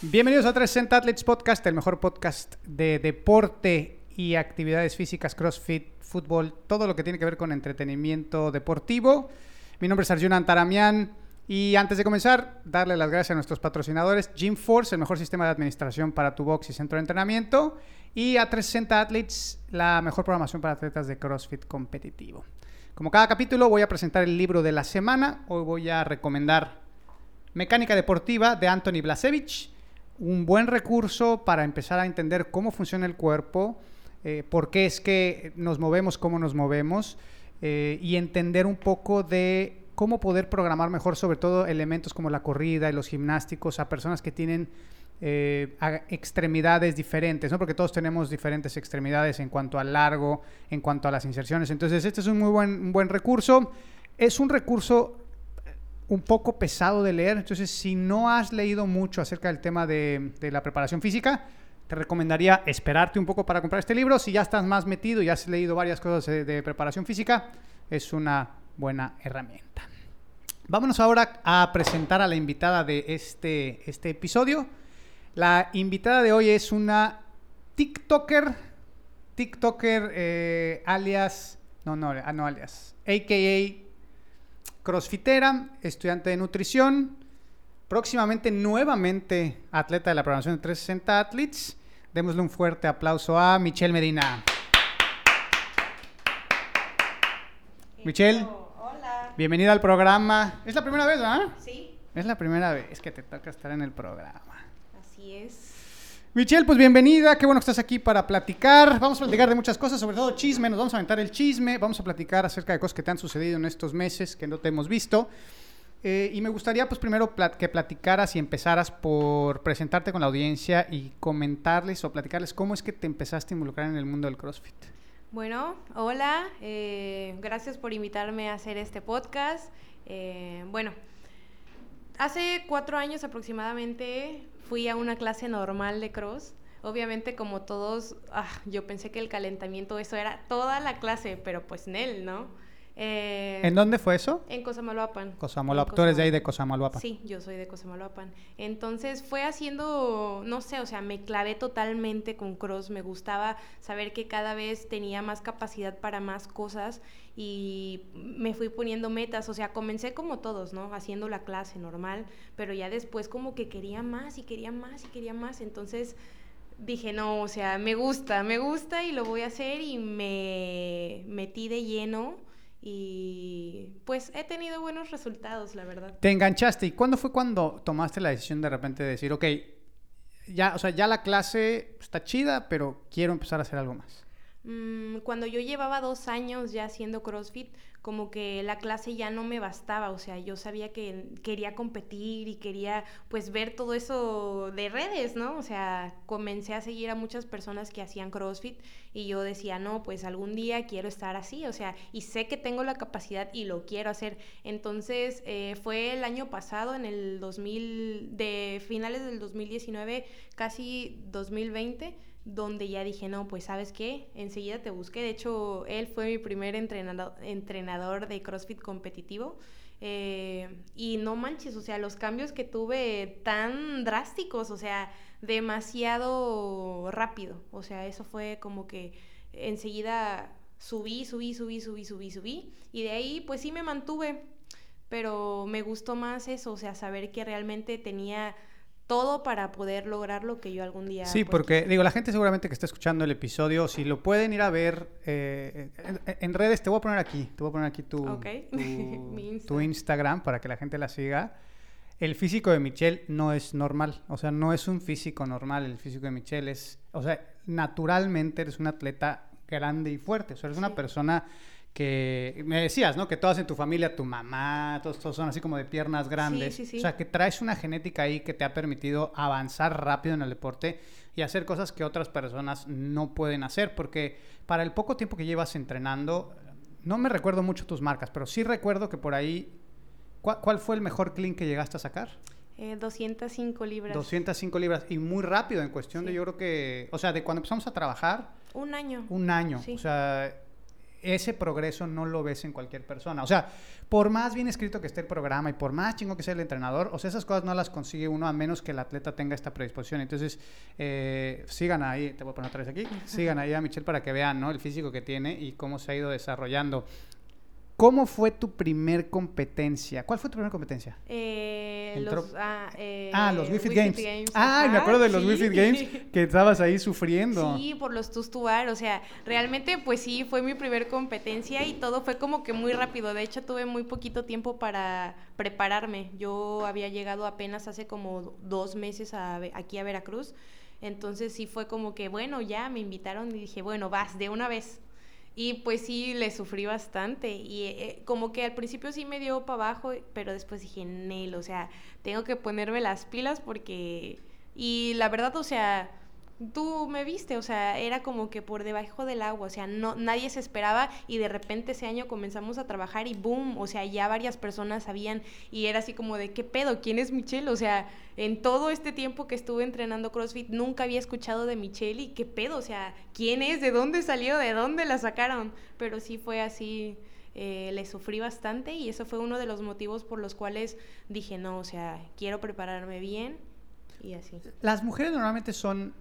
Bienvenidos a 360 Athletes Podcast, el mejor podcast de deporte y actividades físicas, CrossFit, fútbol, todo lo que tiene que ver con entretenimiento deportivo. Mi nombre es Arjuna Antaramian y antes de comenzar, darle las gracias a nuestros patrocinadores, Gym Force, el mejor sistema de administración para tu box y centro de entrenamiento, y a 360 Athletes, la mejor programación para atletas de CrossFit competitivo. Como cada capítulo voy a presentar el libro de la semana, hoy voy a recomendar Mecánica Deportiva de Anthony Blasevich, un buen recurso para empezar a entender cómo funciona el cuerpo, eh, por qué es que nos movemos, cómo nos movemos, eh, y entender un poco de cómo poder programar mejor, sobre todo elementos como la corrida y los gimnásticos, a personas que tienen eh, extremidades diferentes, ¿no? porque todos tenemos diferentes extremidades en cuanto al largo, en cuanto a las inserciones. Entonces, este es un muy buen, un buen recurso. Es un recurso un poco pesado de leer. Entonces, si no has leído mucho acerca del tema de, la preparación física, te recomendaría esperarte un poco para comprar este libro. Si ya estás más metido y has leído varias cosas de, preparación física, es una buena herramienta. Vámonos ahora a presentar a la invitada de este, este episodio. La invitada de hoy es una TikToker, TikToker eh, alias, no, no, ah, no alias, AKA crossfitera, estudiante de nutrición, próximamente nuevamente atleta de la programación de 360 Athletes. Démosle un fuerte aplauso a Michelle Medina. Michelle, hola. bienvenida al programa. ¿Es la primera vez, ¿verdad? Sí. Es la primera vez que te toca estar en el programa. Así es. Michelle, pues bienvenida, qué bueno que estás aquí para platicar. Vamos a platicar de muchas cosas, sobre todo chisme, nos vamos a aventar el chisme, vamos a platicar acerca de cosas que te han sucedido en estos meses que no te hemos visto. Eh, y me gustaría pues primero que platicaras y empezaras por presentarte con la audiencia y comentarles o platicarles cómo es que te empezaste a involucrar en el mundo del CrossFit. Bueno, hola, eh, gracias por invitarme a hacer este podcast. Eh, bueno, hace cuatro años aproximadamente fui a una clase normal de cross. Obviamente, como todos, ah, yo pensé que el calentamiento, eso era toda la clase, pero pues en él, ¿no? Eh, ¿En dónde fue eso? En Cosamaloapan. Cosamaloapan. Tú eres de ahí de Cosamaloapan. Sí, yo soy de Cosamaloapan. Entonces fue haciendo, no sé, o sea, me clavé totalmente con Cross. Me gustaba saber que cada vez tenía más capacidad para más cosas y me fui poniendo metas. O sea, comencé como todos, ¿no? Haciendo la clase normal, pero ya después como que quería más y quería más y quería más. Entonces dije, no, o sea, me gusta, me gusta y lo voy a hacer y me metí de lleno y pues he tenido buenos resultados, la verdad. Te enganchaste. ¿Y cuándo fue cuando tomaste la decisión de repente de decir, ok, ya, o sea, ya la clase está chida, pero quiero empezar a hacer algo más? Mm, cuando yo llevaba dos años ya haciendo CrossFit, como que la clase ya no me bastaba, o sea, yo sabía que quería competir y quería pues ver todo eso de redes, ¿no? O sea, comencé a seguir a muchas personas que hacían CrossFit y yo decía, no, pues algún día quiero estar así, o sea, y sé que tengo la capacidad y lo quiero hacer. Entonces, eh, fue el año pasado, en el 2000, de finales del 2019, casi 2020 donde ya dije, no, pues sabes qué, enseguida te busqué. De hecho, él fue mi primer entrenador, entrenador de CrossFit competitivo. Eh, y no manches, o sea, los cambios que tuve tan drásticos, o sea, demasiado rápido. O sea, eso fue como que enseguida subí, subí, subí, subí, subí, subí. Y de ahí, pues sí me mantuve. Pero me gustó más eso, o sea, saber que realmente tenía todo para poder lograr lo que yo algún día... Sí, porque digo, la gente seguramente que está escuchando el episodio, si lo pueden ir a ver eh, en, redes, te voy a poner aquí, te voy a poner aquí tu, tu, Instagram. para que la gente la siga. El físico de Michelle no es normal, o sea, no es un físico normal, el físico de Michelle es, o sea, naturalmente eres un atleta grande y fuerte, o sea, eres una persona que me decías, ¿no? Que todas en tu familia, tu mamá, todos, todos son así como de piernas grandes. Sí, sí, sí. O sea, que traes una genética ahí que te ha permitido avanzar rápido en el deporte y hacer cosas que otras personas no pueden hacer, porque para el poco tiempo que llevas entrenando, no me recuerdo mucho tus marcas, pero sí recuerdo que por ahí, ¿cuál, cuál fue el mejor clean que llegaste a sacar? Eh, 205 libras. 205 libras y muy rápido en cuestión de yo creo que, o sea, de cuando empezamos a trabajar, Un año. un año. Sí. O sea, ese progreso no lo ves en cualquier persona. O sea, por más bien escrito que esté el programa y por más chingo que sea el entrenador, o sea, esas cosas no las consigue uno a menos que el atleta tenga esta predisposición. Entonces, eh, sigan ahí, te voy a poner otra vez aquí, sigan ahí a Michelle para que vean, ¿no? El físico que tiene y cómo se ha ido desarrollando. ¿Cómo fue tu primer competencia? ¿Cuál fue tu primera competencia? Eh, los, ah, eh, Ah, los Wi-Fi Wi-Fi Games. Ah, me acuerdo de los sí. Wi-Fi Games que estabas ahí sufriendo. Sí, por los Tustuar, o sea, realmente pues sí, fue mi primer competencia y todo fue como que muy rápido. De hecho, tuve muy poquito tiempo para prepararme. Yo había llegado apenas hace como dos meses a, aquí a Veracruz. Entonces sí fue como que, bueno, ya me invitaron y dije, bueno, vas de una vez. Y pues sí, le sufrí bastante. Y eh, como que al principio sí me dio para abajo, pero después dije, Nel, o sea, tengo que ponerme las pilas porque... Y la verdad, o sea, tú me viste, o sea, era como que por debajo del agua, o sea, no, nadie se esperaba y de repente ese año comenzamos a trabajar y boom, o sea, ya varias personas sabían y era así como de, ¿qué pedo? ¿Quién es Michelle? O sea, en todo este tiempo que estuve entrenando CrossFit nunca había escuchado de Michelle y qué pedo, o sea, ¿quién es? ¿De dónde salió? ¿De dónde la sacaron? Pero sí fue así. eh, le sufrí bastante y eso fue uno de los motivos por los cuales dije, no, o sea, quiero prepararme bien y así. Las mujeres normalmente son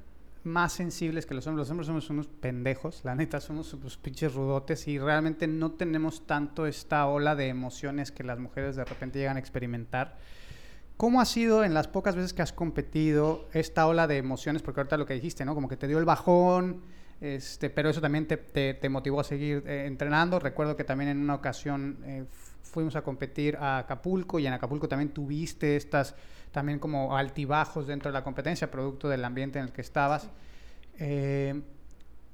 más sensibles que los hombres. Los hombres somos unos pendejos, la neta, somos unos pinches rudotes y realmente no tenemos tanto esta ola de emociones que las mujeres de repente llegan a experimentar. ¿Cómo ha sido en las pocas veces que has competido esta ola de emociones? Porque ahorita lo que dijiste, ¿no? Como que te dio el bajón, este, pero eso también te, te- motivó a seguir eh, entrenando. Recuerdo que también en una ocasión eh, fuimos a competir a Acapulco y en Acapulco también tuviste estas también como altibajos dentro de la competencia, producto del ambiente en el que estabas. Eh,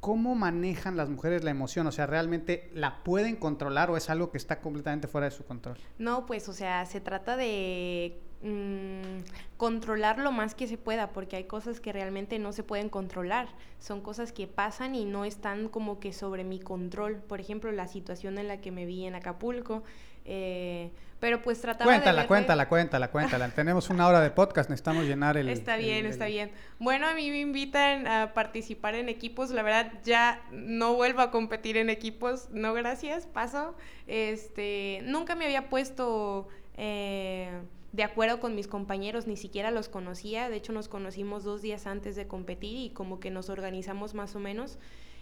¿Cómo manejan las mujeres la emoción? O sea, ¿realmente la pueden controlar o es algo que está completamente fuera de su control? No, pues, o sea, se trata de mm, controlar lo más que se pueda, porque hay cosas que realmente no se pueden controlar. Son cosas que pasan y no están como que sobre mi control. Por ejemplo, la situación en la que me vi en Acapulco. eh, pero pues trataba Cuéntala, de... verle- cuéntala, cuéntala, cuéntala. Tenemos una hora de podcast, necesitamos llenar el... Está bien, el- está bien. Bueno, a mí me invitan a participar en equipos. La verdad, ya no vuelvo a competir en equipos. No, gracias, paso. Este, nunca me había puesto eh, de acuerdo con mis compañeros, ni siquiera los conocía. De hecho, nos conocimos dos días antes de competir y como que nos organizamos más o menos.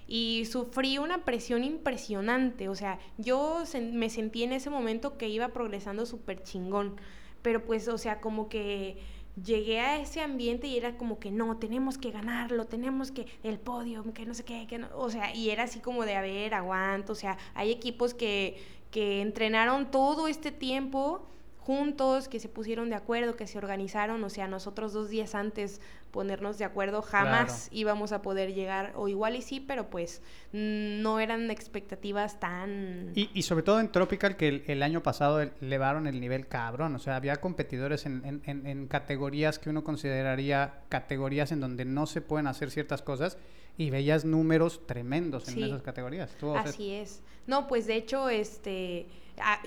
Y sufrí una presión impresionante. O sea, yo sen- me sentí en ese momento que iba progresando súper chingón. Pero pues, o sea, como que llegué a ese ambiente y era como que no, tenemos que ganarlo, tenemos que el podio, que no sé qué, que no, o sea, y era así como de, a ver, aguanto, o sea, hay equipos que, que entrenaron todo este tiempo juntos, que se pusieron de acuerdo, que se organizaron, o sea, nosotros dos días antes ponernos de acuerdo, jamás íbamos a poder llegar, o igual y sí, pero pues mm, no eran expectativas tan... Y, y sobre todo en Tropical, que el, el año pasado el- elevaron el nivel cabrón. O sea, había competidores en, en- en- en categorías que uno consideraría categorías en donde no se pueden hacer ciertas cosas y veías números tremendos en Sí. esas categorías. Estuvo- o sea, Así es. No, pues de hecho, este,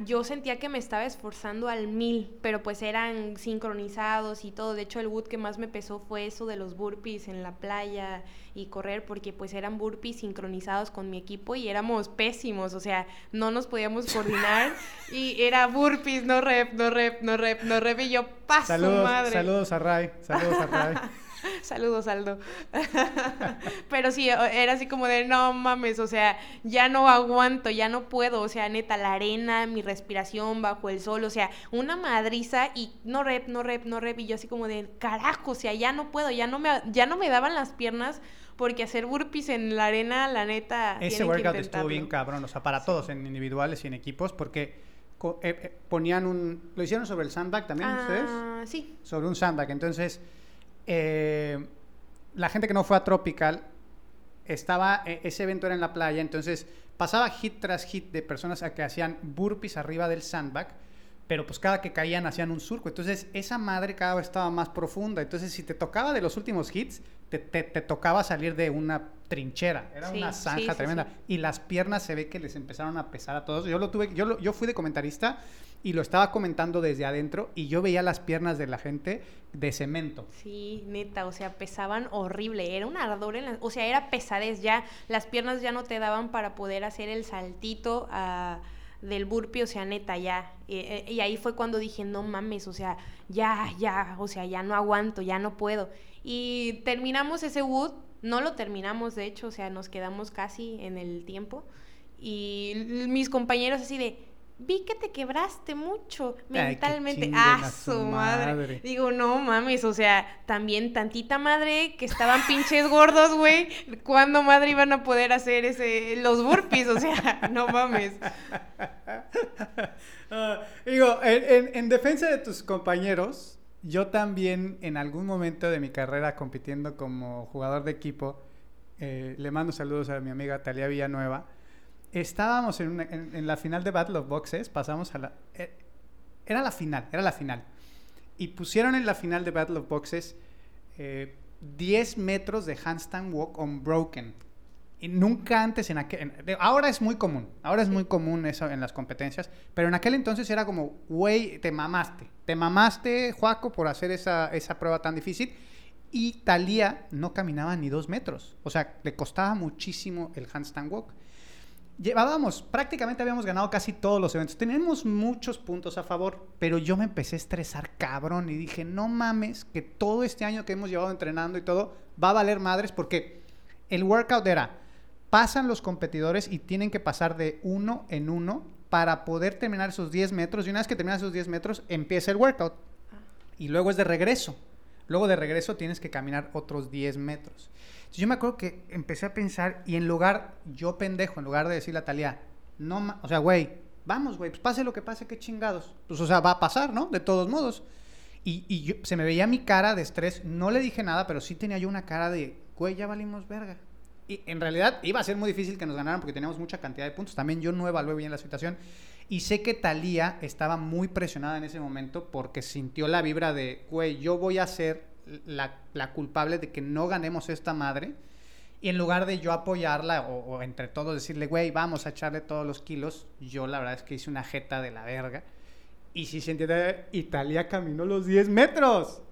yo sentía que me estaba esforzando al mil, pero pues eran sincronizados y todo. De hecho, el wood que más me pesó fue eso de los burpees en la playa y correr, porque pues eran burpees sincronizados con mi equipo y éramos pésimos, o sea, no nos podíamos coordinar y era burpees, no rep, no rep, no rep, no rep y yo paso Saludos, madre. saludos a Ray, saludos a Ray. Saludos, Aldo. Pero sí, era así como de, no mames, o sea, ya no aguanto, ya no puedo, o sea, neta, la arena, mi respiración bajo el sol, o sea, una madriza y no rep, no rep, no rep, y yo así como de, carajo, o sea, ya no puedo, ya no me, ya no me daban las piernas porque hacer burpees en la arena, la neta, Ese que workout estuvo bien cabrón, o sea, para todos, en individuales y en equipos, porque eh, eh, ponían un... ¿Lo hicieron sobre el sandbag también ustedes? Ah, sí. sobre un sandbag. Entonces, eh, la gente que no fue a Tropical, estaba, e- ese evento era en la playa, entonces pasaba hit tras hit de personas a que hacían burpees arriba del sandbag, pero pues cada que caían hacían un surco. Entonces esa madre cada vez estaba más profunda. Entonces si te tocaba de los últimos hits, te, te- te tocaba salir de una trinchera. Era Sí, una zanja sí, tremenda. Y las piernas se ve que les empezaron a pesar a todos. Yo lo tuve, yo, lo- yo fui de comentarista y lo estaba comentando desde adentro y yo veía las piernas de la gente de cemento. Sí, neta, o sea, pesaban horrible, era un ardor en la, o sea, era pesadez ya, las piernas ya no te daban para poder hacer el saltito a- del burpee, o sea, neta, ya. Eh, eh, y ahí fue cuando dije, no mames, o sea, ya, ya, o sea, ya no aguanto, ya no puedo. Y terminamos ese wood, no lo terminamos, de hecho, o sea, nos quedamos casi en el tiempo. Y mis compañeros así de, vi que te quebraste mucho mentalmente. ah, a su madre. madre. Digo, no mames, o sea, también tantita madre que estaban pinches gordos, güey. ¿Cuándo madre iban a poder hacer ese los burpees? O sea, no mames. Ah, digo, en, en- en defensa de tus compañeros, yo también en algún momento de mi carrera compitiendo como jugador de equipo, eh, le mando saludos a mi amiga Talia Villanueva, estábamos en, una- en- en la final de Battle of Boxes, pasamos a la... eh, era la final, era la final. Y pusieron en la final de Battle of Boxes eh, 10 metros de handstand walk unbroken. Y nunca antes en aquel... en- ahora es muy común, ahora es muy común eso en las competencias, pero en aquel entonces era como, güey, te mamaste. Te mamaste, Juaco, por hacer esa, esa prueba tan difícil. Y Talía no caminaba ni dos metros. O sea, le costaba muchísimo el handstand walk. Llevábamos, prácticamente habíamos ganado casi todos los eventos. Tenemos muchos puntos a favor, pero yo me empecé a estresar cabrón y dije, no mames, que todo este año que hemos llevado entrenando y todo va a valer madres porque el workout era, pasan los competidores y tienen que pasar de uno en uno para poder terminar esos 10 metros y una vez que terminan esos 10 metros empieza el workout y luego es de regreso. Luego de regreso tienes que caminar otros 10 metros. Entonces yo me acuerdo que empecé a pensar y en lugar, yo pendejo, en lugar de decirle a Talía, no, o sea, güey, vamos, güey, pues pase lo que pase, qué chingados. Pues, o sea, va a pasar, ¿no? De todos modos. Y, se me veía mi cara de estrés, no le dije nada, pero sí tenía yo una cara de, güey, ya valimos verga. Y en realidad iba a ser muy difícil que nos ganaran porque teníamos mucha cantidad de puntos. También yo no evalué bien la situación. Y sé que Talía estaba muy presionada en ese momento porque sintió la vibra de, güey, yo voy a ser la, culpable de que no ganemos esta madre. Y en lugar de yo apoyarla o, entre todos decirle, güey, vamos a echarle todos los kilos, yo la verdad es que hice una jeta de la verga. Y si se entiende, y Talía caminó los 10 metros.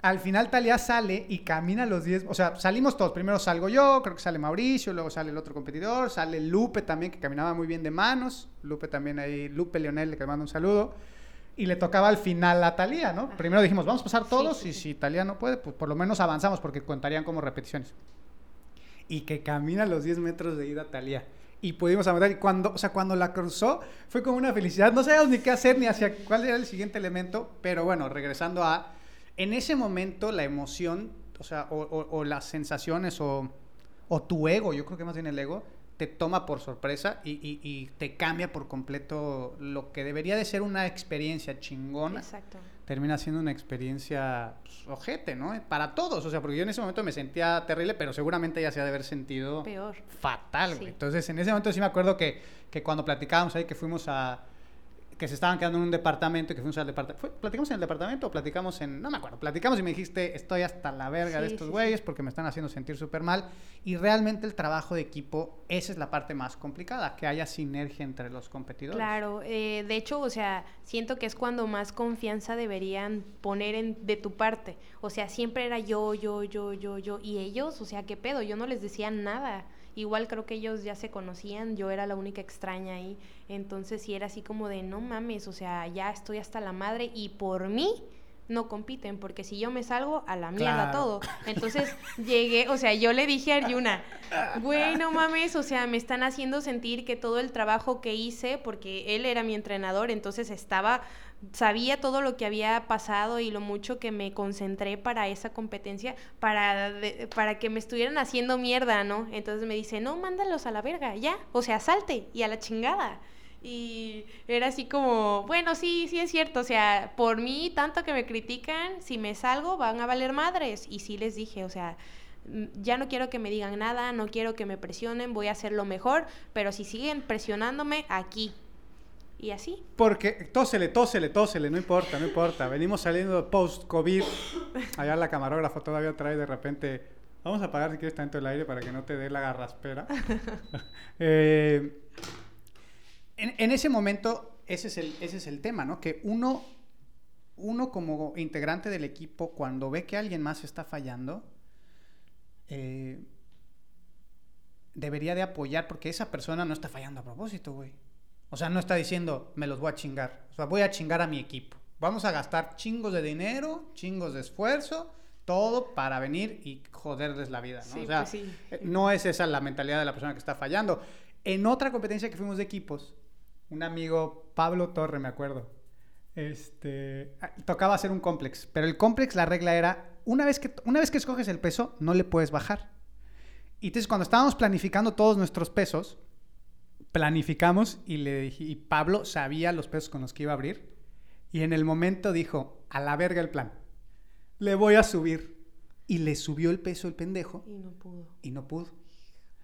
Al final Talía sale y camina los 10, o sea, salimos todos. Primero salgo yo, creo que sale Mauricio, luego sale el otro competidor, sale Lupe también, que caminaba muy bien de manos. Lupe también ahí, Lupe Leonel, que le mando un saludo. Y le tocaba al final a Talía, ¿no? Primero dijimos, vamos a pasar todos sí, y si Talía no puede, pues por lo menos avanzamos porque contarían como repeticiones. Y que camina los 10 metros de ida Talía. Y pudimos avanzar. Y cuando, o sea, cuando la cruzó, fue como una felicidad. No sabíamos ni qué hacer ni hacia cuál era el siguiente elemento. Pero bueno, regresando a. En ese momento, la emoción, o sea, o, o- o las sensaciones, o, o tu ego, yo creo que más bien el ego, te toma por sorpresa y, y- y te cambia por completo lo que debería de ser una experiencia chingona Exacto. termina siendo una experiencia pues, ojete, ¿no? Para todos, o sea, porque yo en ese momento me sentía terrible, pero seguramente ella se ha de haber sentido Peor. fatal. Sí. Entonces, en ese momento sí me acuerdo que, que cuando platicábamos ahí, que fuimos a... que se estaban quedando en un departamento, y que fuimos al departamento... ¿Platicamos en el departamento o platicamos en...? No me acuerdo. Platicamos y me dijiste, estoy hasta la verga de estos sí, güeyes porque me están haciendo sentir súper mal. Y realmente el trabajo de equipo, esa es la parte más complicada, que haya sinergia entre los competidores. Claro, eh, de hecho, o sea, siento que es cuando más confianza deberían poner en, de tu parte. O sea, siempre era yo, yo, yo, yo, yo. Y ellos, o sea, ¿qué pedo? Yo no les decía nada. Igual creo que ellos ya se conocían, yo era la única extraña ahí. Entonces sí era así como de, no mames, o sea, ya estoy hasta la madre y por mí no compiten, porque si yo me salgo, a la mierda Claro. todo. Entonces llegué, o sea, yo le dije a Arjuna, güey, no mames, o sea, me están haciendo sentir que todo el trabajo que hice, porque él era mi entrenador, entonces estaba, sabía todo lo que había pasado y lo mucho que me concentré para esa competencia, para, para que me estuvieran haciendo mierda, ¿no? Entonces me dice, no, mándalos a la verga, ya, o sea, salte y a la chingada. Y era así como, bueno, sí, sí es cierto, o sea, por mí, tanto que me critican, si me salgo van a valer madres. Y sí les dije, o sea, mm, ya no quiero que me digan nada, no quiero que me presionen, voy a hacer lo mejor, pero si siguen presionándome, aquí. Y así. Porque tósele, tósele, tósele, no importa, no importa. Venimos saliendo post-COVID. Allá la camarógrafa todavía trae de repente. Vamos a apagar si quieres tanto el aire para que no te dé la garraspera. eh, en, en, ese momento, ese es, el, ese es el tema, ¿no? Que uno, uno como integrante del equipo, cuando ve que alguien más está fallando, eh, debería de apoyar porque esa persona no está fallando a propósito, güey. O sea, no está diciendo, me los voy a chingar. O sea, voy a chingar a mi equipo. Vamos a gastar chingos de dinero, chingos de esfuerzo, todo para venir y joderles la vida, ¿no? Sí, o sea, pues sí. eh, no es esa la mentalidad de la persona que está fallando. En otra competencia que fuimos de equipos, un amigo, Pablo Torre, me acuerdo, este, ah, tocaba hacer un complex, pero el complex la regla era, una vez que, una vez que escoges el peso, no le puedes bajar. Y entonces cuando estábamos planificando todos nuestros pesos, planificamos y le dije, y Pablo sabía los pesos con los que iba a abrir, y en el momento dijo, a la verga el plan, le voy a subir. Y le subió el peso el pendejo Y no pudo. y no pudo.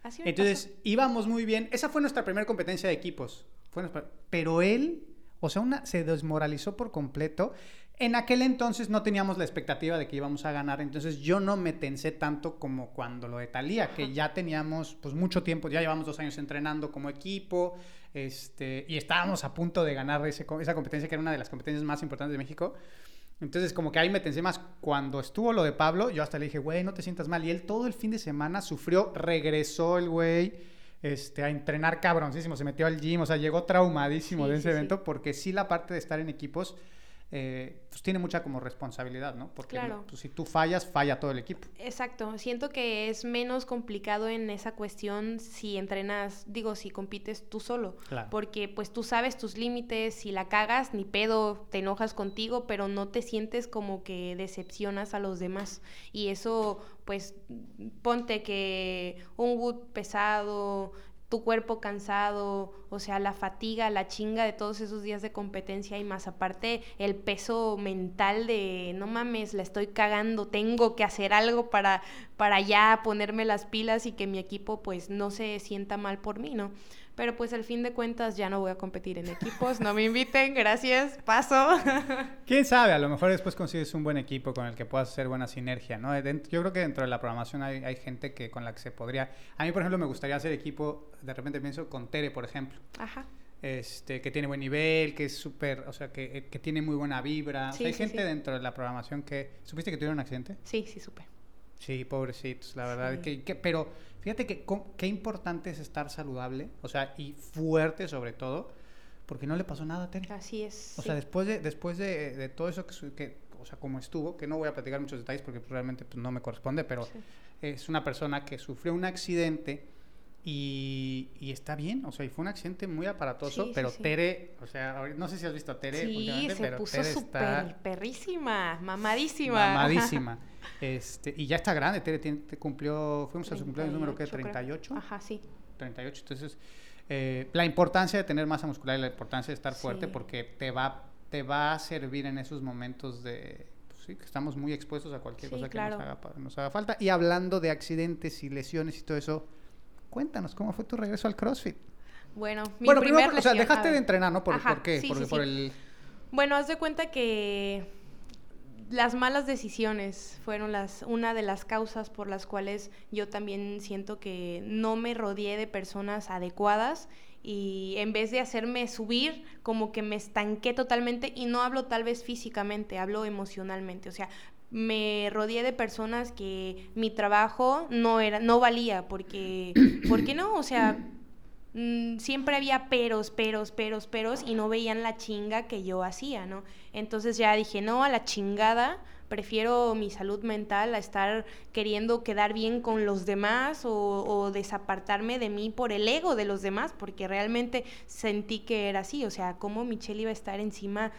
Así Entonces pasó. íbamos muy bien. Esa fue nuestra primera competencia de equipos. Fue nuestra- Pero él, o sea, una, se desmoralizó por completo. En aquel entonces no teníamos la expectativa de que íbamos a ganar, entonces yo no me tensé tanto como cuando lo de Talía, que ya teníamos pues mucho tiempo, ya llevamos dos años entrenando como equipo, este, y estábamos a punto de ganar ese esa competencia que era una de las competencias más importantes de México. Entonces, como que ahí me tensé más. Cuando estuvo lo de Pablo, yo hasta le dije, güey, no te sientas mal. Y él todo el fin de semana sufrió, regresó el güey este, a entrenar cabroncísimo, se metió al gym, o sea, llegó traumadísimo Sí, de ese sí, sí. evento, porque sí la parte de estar en equipos, eh, pues tiene mucha como responsabilidad, ¿no? Porque Claro. pues, si tú fallas, falla todo el equipo. Exacto, siento que es menos complicado en esa cuestión si entrenas, digo, si compites tú solo, Claro. porque pues tú sabes tus límites, si la cagas, ni pedo, te enojas contigo, pero no te sientes como que decepcionas a los demás. Y eso, pues, ponte que un wood pesado, tu cuerpo cansado, o sea, la fatiga, la chinga de todos esos días de competencia y más aparte el peso mental de no mames, la estoy cagando, tengo que hacer algo para, para ya ponerme las pilas y que mi equipo pues no se sienta mal por mí, ¿no? Pero pues al fin de cuentas ya no voy a competir en equipos, no me inviten, gracias, paso. ¿Quién sabe? A lo mejor después consigues un buen equipo con el que puedas hacer buena sinergia, ¿no? Yo creo que dentro de la programación hay, hay gente que con la que se podría... A mí, por ejemplo, me gustaría hacer equipo, de repente pienso con Tere, por ejemplo. Ajá. este, que tiene buen nivel, que es súper, o sea, que, que tiene muy buena vibra. O sea, Sí, hay sí, gente sí. dentro de la programación que... ¿Supiste que tuvieron un accidente? Sí, sí supe. Sí, pobrecitos, la verdad. Sí. Que, que- pero fíjate que qué importante es estar saludable, o sea, y fuerte sobre todo, porque no le pasó nada a Tere. Así es. O sí. sea, después de, después de, de todo eso que, que, o sea, como estuvo, que no voy a platicar muchos detalles porque pues, realmente pues, no me corresponde, pero Sí. es una persona que sufrió un accidente y, y está bien, o sea, y fue un accidente muy aparatoso, Sí, pero sí. Tere, o sea, no sé si has visto a Tere Sí, últimamente, se pero puso Tere está perrísima, mamadísima. mamadísima. Este, y ya está grande, Tere te cumplió, fuimos a su cumpleaños número que 38, creo. 38, Ajá, sí. 38, entonces eh, la importancia de tener masa muscular y la importancia de estar fuerte Sí. porque te va, te va a servir en esos momentos de, pues sí, que estamos muy expuestos a cualquier Sí, cosa que nos, haga, pa- nos haga falta. Y hablando de accidentes y lesiones y todo eso, cuéntanos, ¿cómo fue tu regreso al CrossFit? Bueno, mi bueno, primer primero, o sea, dejaste de entrenar, ¿no? ¿Por, Ajá, ¿por qué? sí, Porque sí, por sí. el... Bueno, haz de cuenta que las malas decisiones fueron las una de las causas por las cuales yo también siento que no me rodeé de personas adecuadas y en vez de hacerme subir, como que me estanqué totalmente y no hablo tal vez físicamente, hablo emocionalmente, o sea, me rodeé de personas que mi trabajo no era no valía porque ¿por qué no? O sea, mm, siempre había peros, peros, peros, peros y no veían la chinga que yo hacía, ¿no? Entonces ya dije, no, a la chingada, prefiero mi salud mental a estar queriendo quedar bien con los demás o, o desapartarme de mí por el ego de los demás, porque realmente sentí que era así, o sea, ¿cómo Michelle iba a estar encima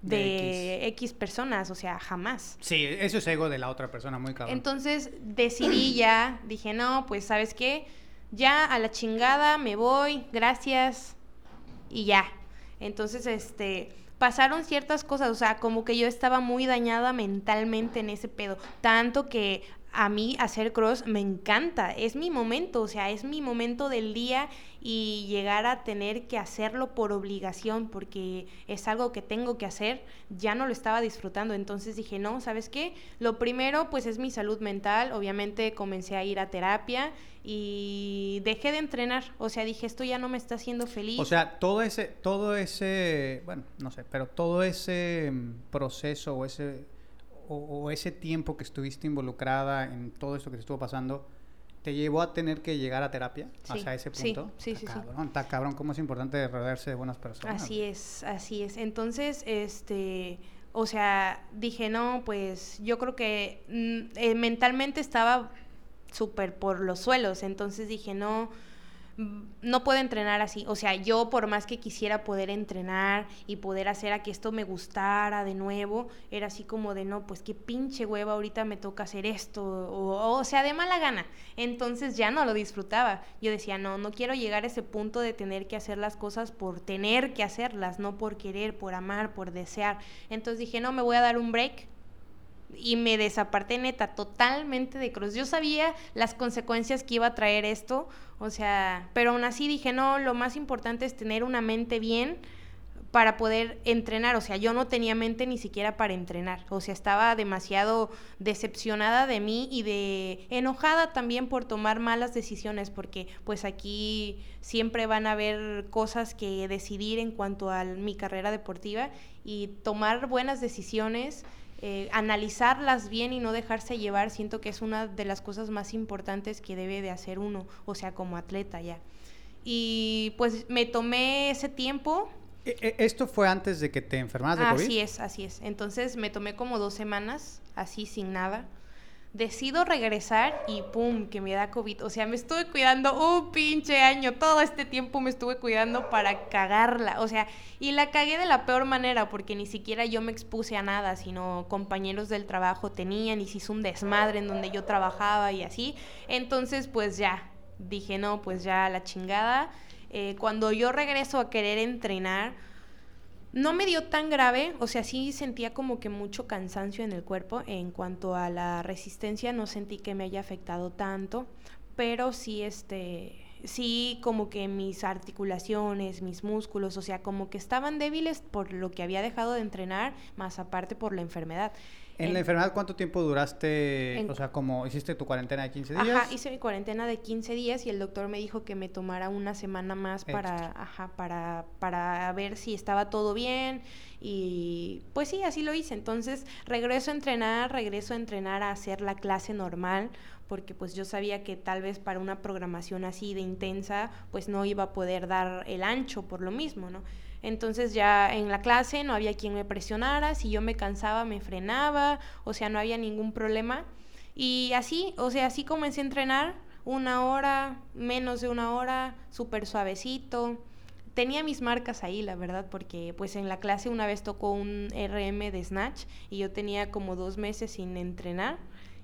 De de X, personas? O sea, jamás. Sí, eso es ego de la otra persona, muy cabrón. Entonces decidí ya, dije, no, pues sabes qué, ya a la chingada me voy, gracias y ya. Entonces, este, pasaron ciertas cosas, o sea, como que yo estaba muy dañada mentalmente en ese pedo, tanto que a mí hacer cross me encanta, es mi momento, o sea, es mi momento del día y llegar a tener que hacerlo por obligación porque es algo que tengo que hacer, ya no lo estaba disfrutando, entonces dije, no, ¿sabes qué? Lo primero pues es mi salud mental, obviamente comencé a ir a terapia y dejé de entrenar, o sea, dije, esto ya no me está haciendo feliz. O sea, todo ese, todo ese, bueno, no sé, pero todo ese mm, proceso o ese o, ese tiempo que estuviste involucrada en todo esto que te estuvo pasando, ¿te llevó a tener que llegar a terapia hasta ese punto? Sí, sí, sí. Cabrón, está cabrón, cómo es importante rodearse de buenas personas. Así es, así es. Entonces, este, o sea, dije, no, pues yo creo que mm, eh, mentalmente estaba súper por los suelos, entonces dije, no no puedo entrenar así. O sea, yo por más que quisiera poder entrenar y poder hacer a que esto me gustara de nuevo, era así como de no, pues qué pinche hueva, ahorita me toca hacer esto, o, o sea, de mala gana. Entonces ya no lo disfrutaba. Yo decía, no, no quiero llegar a ese punto de tener que hacer las cosas por tener que hacerlas, no por querer, por amar, por desear. Entonces dije, no, me voy a dar un break y me desaparté neta totalmente de Cruz. Yo sabía las consecuencias que iba a traer esto, o sea, pero aún así dije, no, lo más importante es tener una mente bien para poder entrenar, o sea, yo no tenía mente ni siquiera para entrenar, o sea, estaba demasiado decepcionada de mí y de enojada también por tomar malas decisiones, porque pues aquí siempre van a haber cosas que decidir en cuanto a mi carrera deportiva y tomar buenas decisiones eh, analizarlas bien y no dejarse llevar, siento que es una de las cosas más importantes que debe de hacer uno, o sea, como atleta ya. Y pues me tomé ese tiempo. E, e, ¿Esto fue antes de que te enfermas de COVID? Así es, así es. Entonces me tomé como dos semanas, así sin nada decido regresar y pum, que me da COVID. O sea, me estuve cuidando un pinche año, todo este tiempo me estuve cuidando para cagarla. O sea, y la cagué de la peor manera porque ni siquiera yo me expuse a nada, sino compañeros del trabajo tenían y se hizo un desmadre en donde yo trabajaba y así. Entonces, pues ya, dije, no, pues ya la chingada. Eh, cuando yo regreso a querer entrenar, no me dio tan grave, o sea, sí sentía como que mucho cansancio en el cuerpo. En cuanto a la resistencia, no sentí que me haya afectado tanto, pero sí, este, sí como que mis articulaciones, mis músculos, o sea, como que estaban débiles por lo que había dejado de entrenar, más aparte por la enfermedad. ¿En la enfermedad cuánto tiempo duraste? o sea, como hiciste tu cuarentena de 15 días. Ajá, hice mi cuarentena de 15 días y el doctor me dijo que me tomara una semana más para, ajá, para, para ver si estaba todo bien. Y pues sí, así lo hice. Entonces regreso a entrenar, regreso a entrenar a hacer la clase normal, porque pues yo sabía que tal vez para una programación así de intensa, pues no iba a poder dar el ancho por lo mismo, ¿no? Entonces ya en la clase no había quien me presionara, si yo me cansaba me frenaba, o sea, no había ningún problema. Y así, o sea, así comencé a entrenar, una hora, menos de una hora, súper suavecito. Tenía mis marcas ahí, la verdad, porque pues en la clase una vez tocó un RM de Snatch y yo tenía como dos meses sin entrenar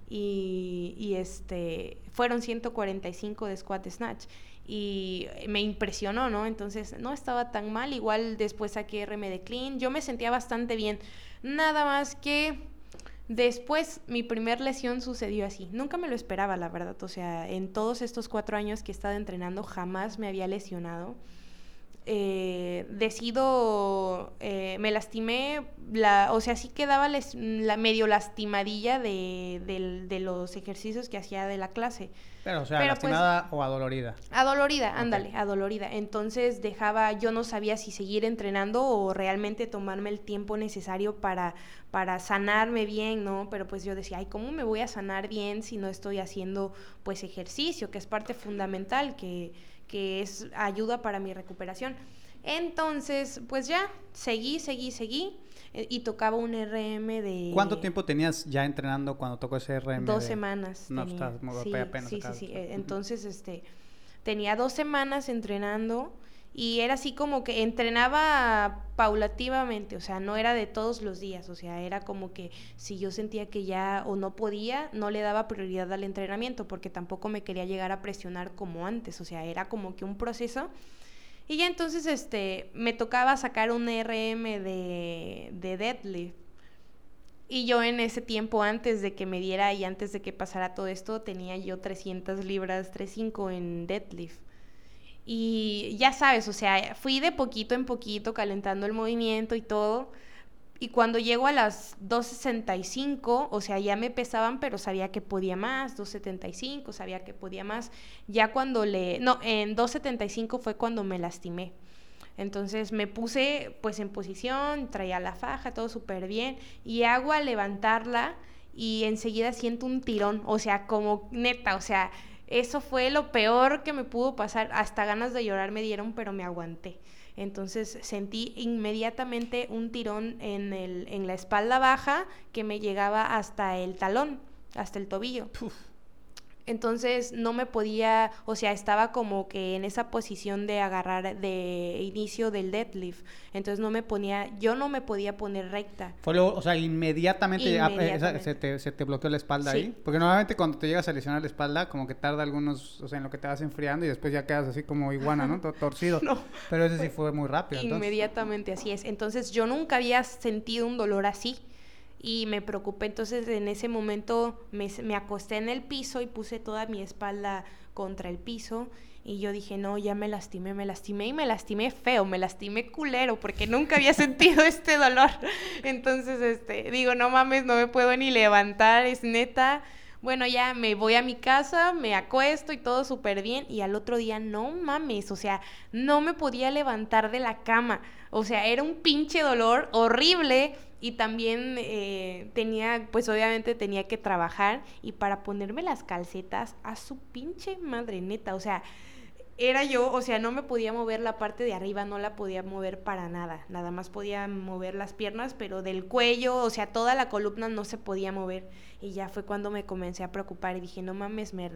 y, y este, fueron 145 de squat snatch y me impresionó, ¿no? Entonces no estaba tan mal, igual después saqué RM de clean, yo me sentía bastante bien, nada más que después mi primer lesión sucedió así, nunca me lo esperaba, la verdad, o sea, en todos estos cuatro años que he estado entrenando jamás me había lesionado. Eh, decido, eh, me lastimé, la, o sea, sí quedaba la medio lastimadilla de, de los ejercicios que hacía de la clase pero, o sea, pues, lastimada o adolorida. Adolorida, ándale, adolorida. Entonces dejaba, yo no sabía si seguir entrenando o realmente tomarme el tiempo necesario para, para sanarme bien, ¿no? Pero pues yo decía, ay, ¿cómo me voy a sanar bien si no estoy haciendo pues ejercicio, que es parte fundamental, que, que es ayuda para mi recuperación? Entonces, pues ya, seguí, seguí, seguí eh, y tocaba un RM de... ¿Cuánto tiempo tenías ya entrenando cuando tocó ese RM? Dos semanas. No, estás muy sí, apenas. Sí, sí, sí. Entonces, este, tenía dos semanas entrenando y era así como que entrenaba paulativamente, o sea, no era de todos los días, o sea, era como que si yo sentía que ya o no podía, no le daba prioridad al entrenamiento porque tampoco me quería llegar a presionar como antes, o sea, era como que un proceso y ya entonces este, me tocaba sacar un RM de, de deadlift. Y yo en ese tiempo, antes de que me diera y antes de que pasara todo esto, tenía yo 300 libras, 3.5 en deadlift. Y ya sabes, o sea, fui de poquito en poquito calentando el movimiento y todo. Y cuando llego a las 2.65, o sea, ya me pesaban, pero sabía que podía más, 2.75, sabía que podía más. Ya cuando le... No, en 2.75 fue cuando me lastimé. Entonces me puse pues en posición, traía la faja, todo súper bien, y hago a levantarla y enseguida siento un tirón, o sea, como neta, o sea, eso fue lo peor que me pudo pasar, hasta ganas de llorar me dieron, pero me aguanté. Entonces sentí inmediatamente un tirón en, el, en la espalda baja que me llegaba hasta el talón, hasta el tobillo. Entonces no me podía, o sea, estaba como que en esa posición de agarrar de inicio del deadlift. Entonces no me ponía, yo no me podía poner recta. Fue luego, o sea, inmediatamente, eh, se, te, se, te, bloqueó la espalda ahí. Porque normalmente cuando te llegas a lesionar la espalda, como que tarda algunos, o sea, en lo que te vas enfriando y después ya quedas así como iguana, ¿no? Torcido. no. Pero ese sí fue muy rápido. Inmediatamente, así es. Entonces yo nunca había sentido un dolor así y me preocupé. Entonces en ese momento me, me, acosté en el piso y puse toda mi espalda contra el piso y yo dije, no, ya me lastimé, me lastimé y me lastimé feo, me lastimé culero porque nunca había sentido este dolor. Entonces, este, digo, no mames, no me puedo ni levantar, es neta. Bueno, ya me voy a mi casa, me acuesto y todo súper bien. Y al otro día, no mames, o sea, no me podía levantar de la cama. O sea, era un pinche dolor horrible y también eh, tenía, pues obviamente tenía que trabajar y para ponerme las calcetas a su pinche madre neta, o sea, era yo, o sea, no me podía mover la parte de arriba, no la podía mover para nada, nada más podía mover las piernas, pero del cuello, o sea, toda la columna no se podía mover. Y ya fue cuando me comencé a preocupar y dije, no mames, me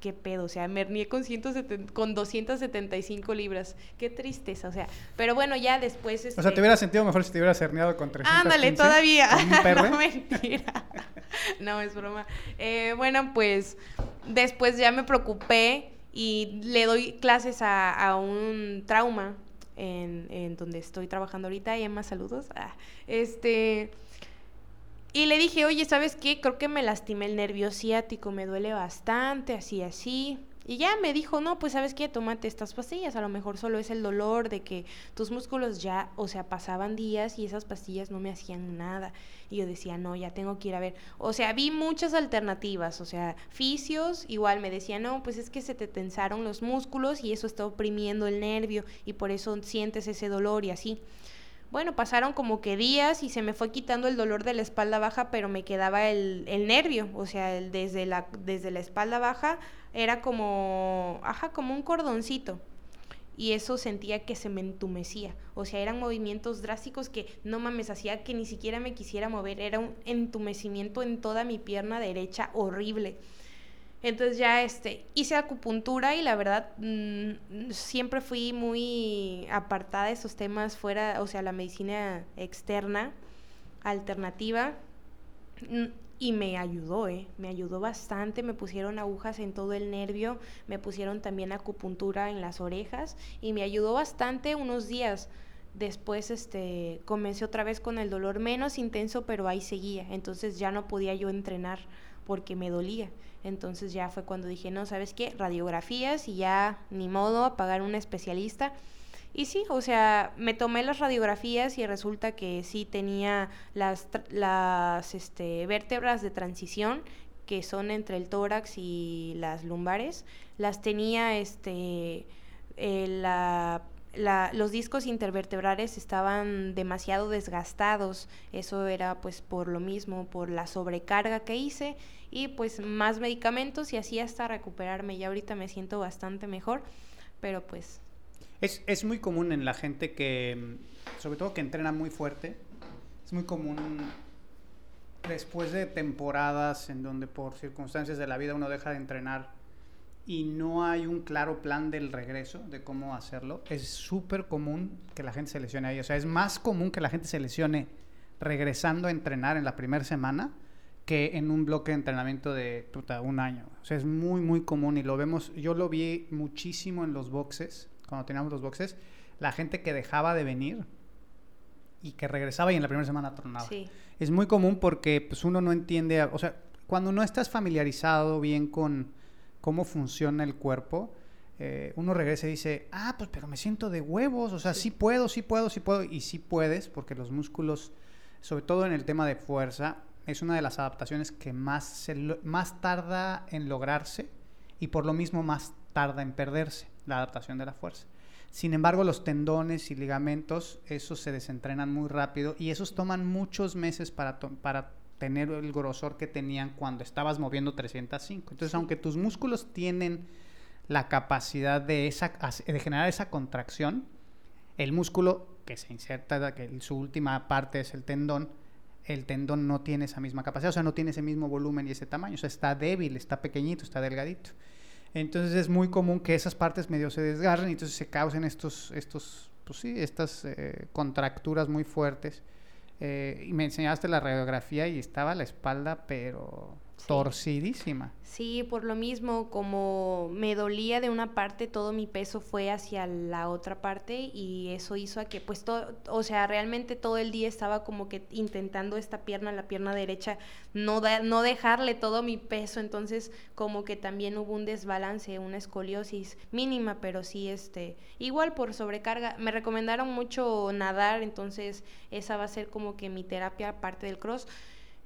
qué pedo, o sea, me hernié con, 170, con 275 libras, qué tristeza, o sea, pero bueno, ya después... O sea, te este hubiera sentido mejor si te hubieras herniado con 315. Ándale, todavía. no, mentira. no, es broma. Eh, bueno, pues después ya me preocupé y le doy clases a, a un trauma en, en, donde estoy trabajando ahorita, y Emma, saludos. Ah, este y le dije, oye, ¿sabes qué? Creo que me lastimé el nervio ciático, me duele bastante, así, así. Y ya me dijo, no, pues sabes qué, tómate estas pastillas, a lo mejor solo es el dolor de que tus músculos ya, o sea, pasaban días y esas pastillas no me hacían nada. Y yo decía, no, ya tengo que ir a ver. O sea, vi muchas alternativas, o sea, fisios, igual me decía, no, pues es que se te tensaron los músculos y eso está oprimiendo el nervio y por eso sientes ese dolor y así. Bueno, pasaron como que días y se me fue quitando el dolor de la espalda baja, pero me quedaba el, el nervio, o sea, el, desde, la, desde la espalda baja era como, ajá, como un cordoncito. Y eso sentía que se me entumecía. O sea, eran movimientos drásticos que no mames, hacía que ni siquiera me quisiera mover. Era un entumecimiento en toda mi pierna derecha horrible. Entonces ya este, hice acupuntura y la verdad mm, siempre fui muy apartada de esos temas fuera, o sea, la medicina externa, alternativa, mm, y me ayudó, ¿eh? Me ayudó bastante, me pusieron agujas en todo el nervio, me pusieron también acupuntura en las orejas y me ayudó bastante unos días. Después este, comencé otra vez con el dolor menos intenso, pero ahí seguía, entonces ya no podía yo entrenar porque me dolía. Entonces ya fue cuando dije, no, ¿sabes qué? Radiografías y ya ni modo a pagar un especialista. Y sí, o sea, me tomé las radiografías y resulta que sí tenía las, las este, vértebras de transición que son entre el tórax y las lumbares. Las tenía este, eh, la los discos intervertebrales estaban demasiado desgastados. Eso era pues por lo mismo, por la sobrecarga que hice y pues más medicamentos y así hasta recuperarme. Ya ahorita me siento bastante mejor, pero pues... Es, es muy común en la gente que, sobre todo que entrena muy fuerte, es muy común después de temporadas en donde por circunstancias de la vida uno deja de entrenar y no hay un claro plan del regreso, de cómo hacerlo, es súper común que la gente se lesione ahí. O sea, es más común que la gente se lesione regresando a entrenar en la primera semana que en un bloque de entrenamiento de un año. O sea, es muy, muy común y lo vemos, yo lo vi muchísimo en los boxes, cuando teníamos los boxes, la gente que dejaba de venir y que regresaba y en la primera semana tronaba. Sí. Es muy común porque pues, uno no entiende, o sea, cuando no estás familiarizado bien con cómo funciona el cuerpo, eh, uno regresa y dice, ah, pues pero me siento de huevos, o sea, sí. puedo, sí puedo, sí puedo, y sí puedes, porque los músculos, sobre todo en el tema de fuerza, es una de las adaptaciones que más, se más tarda en lograrse y por lo mismo más tarda en perderse, la adaptación de la fuerza. Sin embargo, los tendones y ligamentos, esos se desentrenan muy rápido y esos toman muchos meses para, para tener el grosor que tenían cuando estabas moviendo 305. Entonces, aunque tus músculos tienen la capacidad de, esa, de generar esa contracción, el músculo que se inserta, que su última parte es el tendón, el tendón no tiene esa misma capacidad, o sea, no tiene ese mismo volumen y ese tamaño, o sea, está débil, está pequeñito, está delgadito. Entonces es muy común que esas partes medio se desgarren y entonces se causen estos, estos pues sí, estas eh, contracturas muy fuertes. Eh, y me enseñaste la radiografía y estaba la espalda, pero torcidísima. Sí, por lo mismo, como me dolía de una parte, todo mi peso fue hacia la otra parte y eso hizo a que, pues, todo, o sea, realmente todo el día estaba como que intentando esta pierna, la pierna derecha, no, no dejarle todo mi peso, entonces como que también hubo un desbalance, una escoliosis mínima, pero sí, este, igual por sobrecarga. Me recomendaron mucho nadar, entonces esa va a ser como que mi terapia aparte del cross.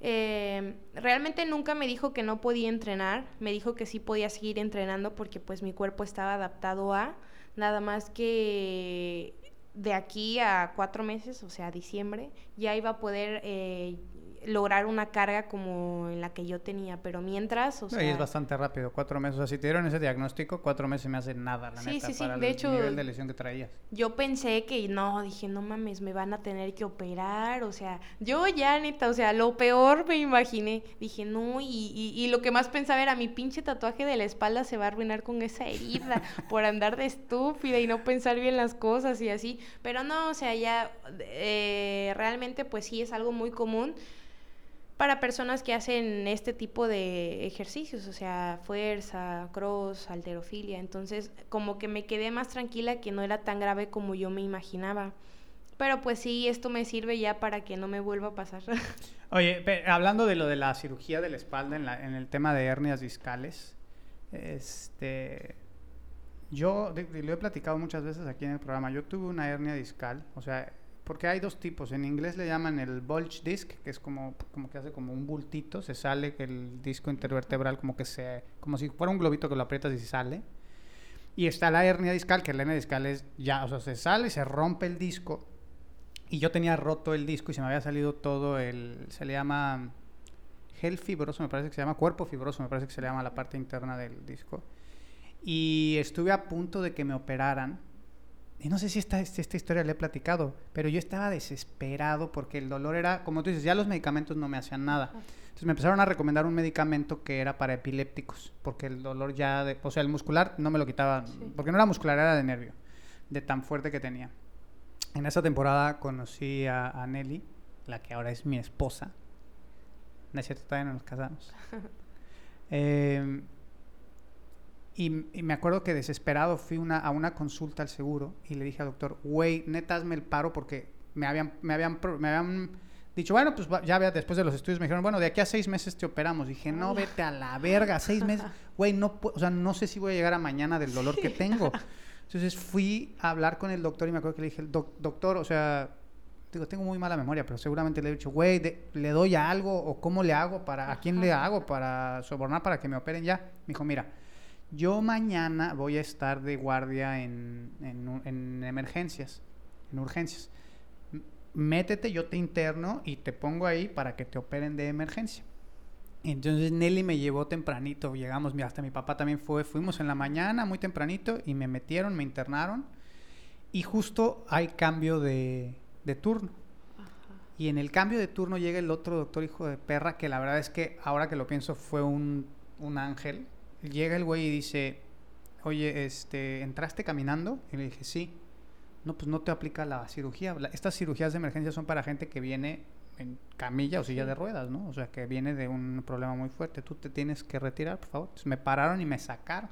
Eh, realmente nunca me dijo que no podía entrenar, me dijo que sí podía seguir entrenando porque pues mi cuerpo estaba adaptado a, nada más que de aquí a cuatro meses, o sea, diciembre, ya iba a poder eh, lograr una carga como en la que yo tenía, pero mientras, o sea... es bastante rápido, cuatro meses. O sea, si te dieron ese diagnóstico, cuatro meses me hace nada, la sí, neta, sí, sí. para de el hecho, nivel de lesión que traías. Yo pensé que no, dije, no mames, me van a tener que operar, o sea, yo ya, neta, o sea, lo peor me imaginé. Dije, no, y, y, y lo que más pensaba era, mi pinche tatuaje de la espalda se va a arruinar con esa herida por andar de estúpida y no pensar bien las cosas y así. Pero no, o sea, ya eh, realmente pues sí es algo muy común para personas que hacen este tipo de ejercicios, o sea, fuerza, cross, alterofilia. Entonces, como que me quedé más tranquila que no era tan grave como yo me imaginaba. Pero pues sí, esto me sirve ya para que no me vuelva a pasar. Oye, hablando de lo de la cirugía de la espalda en, en el tema de hernias discales, este, yo lo he platicado muchas veces aquí en el programa. Yo tuve una hernia discal, o sea, porque hay dos tipos. En inglés le llaman el bulge disc, que es como, como que hace como un bultito, se sale el disco intervertebral como que se, como si fuera un globito que lo aprietas y se sale. Y está la hernia discal, que la hernia discal es ya, o sea, se sale, se rompe el disco. Y yo tenía roto el disco y se me había salido todo el, se le llama gel fibroso, me parece que se llama cuerpo fibroso, me parece que se le llama la parte interna del disco. Y estuve a punto de que me operaran y no sé si esta, esta historia le he platicado, pero yo estaba desesperado porque el dolor era, como tú dices, ya los medicamentos no me hacían nada. Entonces me empezaron a recomendar un medicamento que era para epilépticos, porque el dolor ya, de, o sea, el muscular no me lo quitaba, porque no era muscular, era de nervio, de tan fuerte que tenía. En esa temporada conocí a, Nelly, la que ahora es mi esposa. No es cierto, todavía no nos casamos. eh, y, me acuerdo que desesperado fui una, a una consulta al seguro y le dije al doctor, güey, neta, hazme el paro porque me habían, me habían, me habían dicho, bueno, pues ya después de los estudios me dijeron, bueno, de aquí a seis meses te operamos. Dije, no, vete a la verga, seis meses. Güey, no, o sea, no sé si voy a llegar a mañana del dolor que tengo. Entonces fui a hablar con el doctor y me acuerdo que le dije, doctor, o sea, digo, tengo muy mala memoria, pero seguramente le he dicho, güey, le doy algo o cómo le hago para, a quién le hago para sobornar para que me operen ya. Me dijo, mira, yo mañana voy a estar de guardia en, en, emergencias, en urgencias. Métete, yo te interno y te pongo ahí para que te operen de emergencia. Entonces Nelly me llevó tempranito, llegamos, hasta mi papá también fue, fuimos en la mañana muy tempranito y me metieron, me internaron y justo hay cambio de, de turno. Y en el cambio de turno llega el otro doctor hijo de perra, que la verdad es que ahora que lo pienso fue un, un ángel, llega el güey y dice, oye, este, ¿entraste caminando? Y le dije, sí. No, pues no te aplica la cirugía. estas cirugías de emergencia son para gente que viene en camilla o silla de ruedas, ¿no? O sea, que viene de un problema muy fuerte. Tú te tienes que retirar, por favor. me pararon y me sacaron.